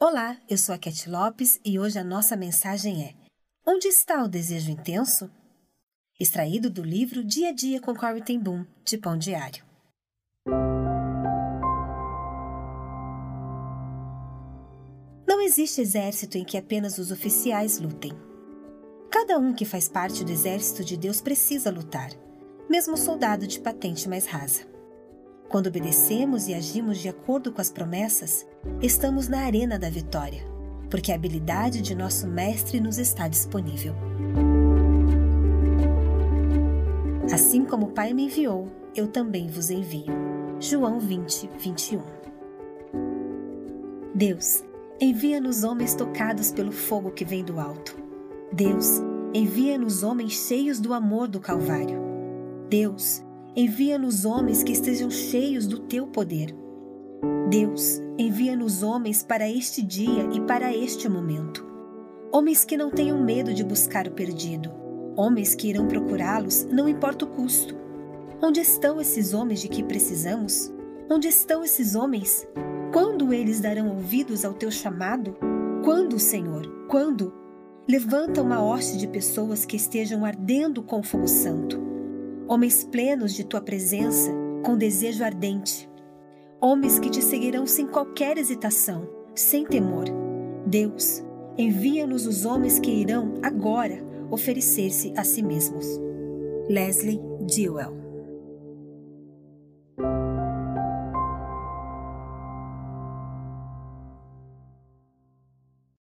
Olá, eu sou a Cat Lopes e hoje a nossa mensagem é: Onde está o desejo intenso? Extraído do livro Dia a Dia com Corey Ten Boom, de Pão Diário. Não existe exército em que apenas os oficiais lutem. Cada um que faz parte do exército de Deus precisa lutar, mesmo o soldado de patente mais rasa. Quando obedecemos e agimos de acordo com as promessas, estamos na arena da vitória, porque a habilidade de nosso Mestre nos está disponível. Assim como o Pai me enviou, eu também vos envio. João 20, 21. Deus, envia-nos homens tocados pelo fogo que vem do alto. Deus, envia-nos homens cheios do amor do Calvário. Deus, envia-nos homens que estejam cheios do teu poder. Deus, envia-nos homens para este dia e para este momento. Homens que não tenham medo de buscar o perdido. Homens que irão procurá-los, não importa o custo. Onde estão esses homens de que precisamos? Onde estão esses homens? Quando eles darão ouvidos ao teu chamado? Quando, Senhor? Quando? Levanta uma hoste de pessoas que estejam ardendo com o fogo santo homens plenos de tua presença, com desejo ardente, homens que te seguirão sem qualquer hesitação, sem temor. Deus, envia-nos os homens que irão agora oferecer-se a si mesmos. Leslie Dewell